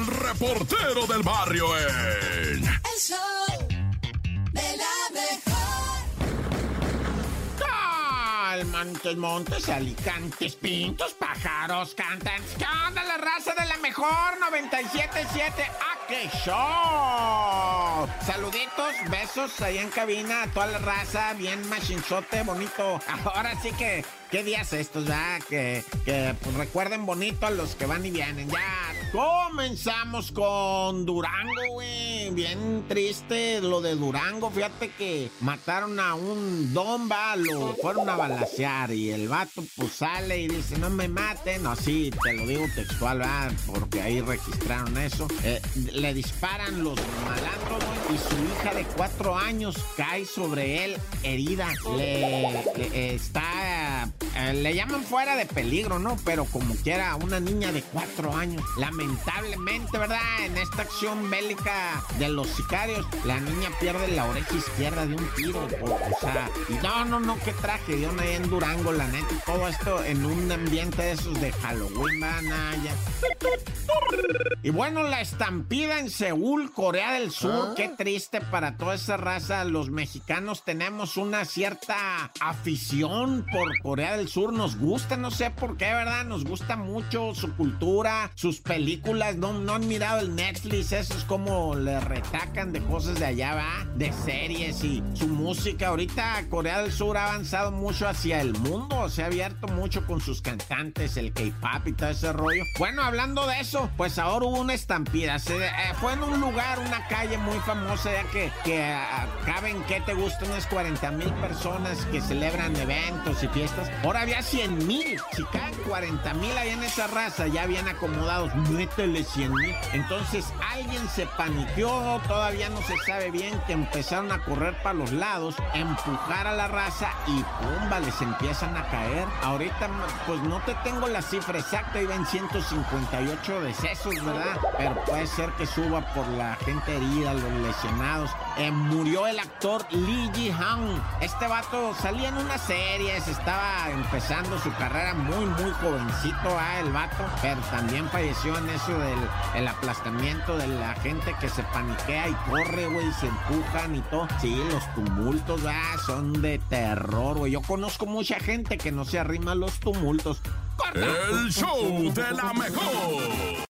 el reportero del barrio en... El show de la mejor. Montes, montes, alicantes, pintos, pájaros, cantan. ¿Qué onda la raza de la mejor 97.7? ¡Ah, qué show! Saluditos, besos ahí en cabina a toda la raza, bien machinzote, bonito. Ahora sí que, ¿qué días estos, ya? Que, pues, recuerden bonito a los que van y vienen. Ya, comenzamos con Durango, güey. Bien triste lo de Durango. Fíjate que mataron a un don, va, lo fueron a balasear y el vato pues sale y dice, no me maten. No, sí, te lo digo textual, va, porque ahí registraron eso. Eh, le disparan los malandros, güey, y su hija de cuatro años cae sobre él herida. Le, le- está... eh, le llaman fuera de peligro, ¿no? Pero como quiera, una niña de cuatro años. Lamentablemente, ¿verdad? En esta acción bélica de los sicarios, la niña pierde la oreja izquierda de un tiro. O, o sea, y no, no, no, qué tragedia ahí en Durango, la neta. Todo esto en un ambiente de esos de Halloween, van a ya. Y bueno, la estampida en Seúl, Corea del Sur, qué triste para toda esa raza. Los mexicanos tenemos una cierta afición por Corea del Sur. Nos gusta, no sé por qué, ¿verdad? Nos gusta mucho su cultura, sus películas. No, no han mirado el Netflix, eso es como le retacan de cosas de allá, ¿va? De series y su música. Ahorita Corea del Sur ha avanzado mucho hacia el mundo, se ha abierto mucho con sus cantantes, el K-pop y todo ese rollo. Bueno, hablando de eso, pues ahora hubo una estampida. Se, eh, fue en un lugar, una calle muy famosa, ya que, que ah, caben, ¿qué te gusta? Unas 40 mil personas que celebran eventos y fiestas. Ahora había 100 mil. Si caen 40 mil ahí en esa raza, ya bien acomodados, métele 100 mil. Entonces alguien se paniqueó, todavía no se sabe bien, que empezaron a correr para los lados, empujar a la raza y pumba, les empiezan a caer. Ahorita, pues no te tengo la cifra exacta, iban 158 decesos, ¿verdad? Pero puede ser que suba por la gente herida, los lesionados. Eh, murió el actor Lee Ji-hang. Este vato salía en una serie, se estaba empezando su carrera muy, muy jovencito, ah, el vato, pero también falleció en eso del el aplastamiento de la gente que se paniquea y corre, güey, y se empujan y todo. Sí, los tumultos, ah, son de terror, güey. Yo conozco mucha gente que no se arrima a los tumultos. El show de la mejor.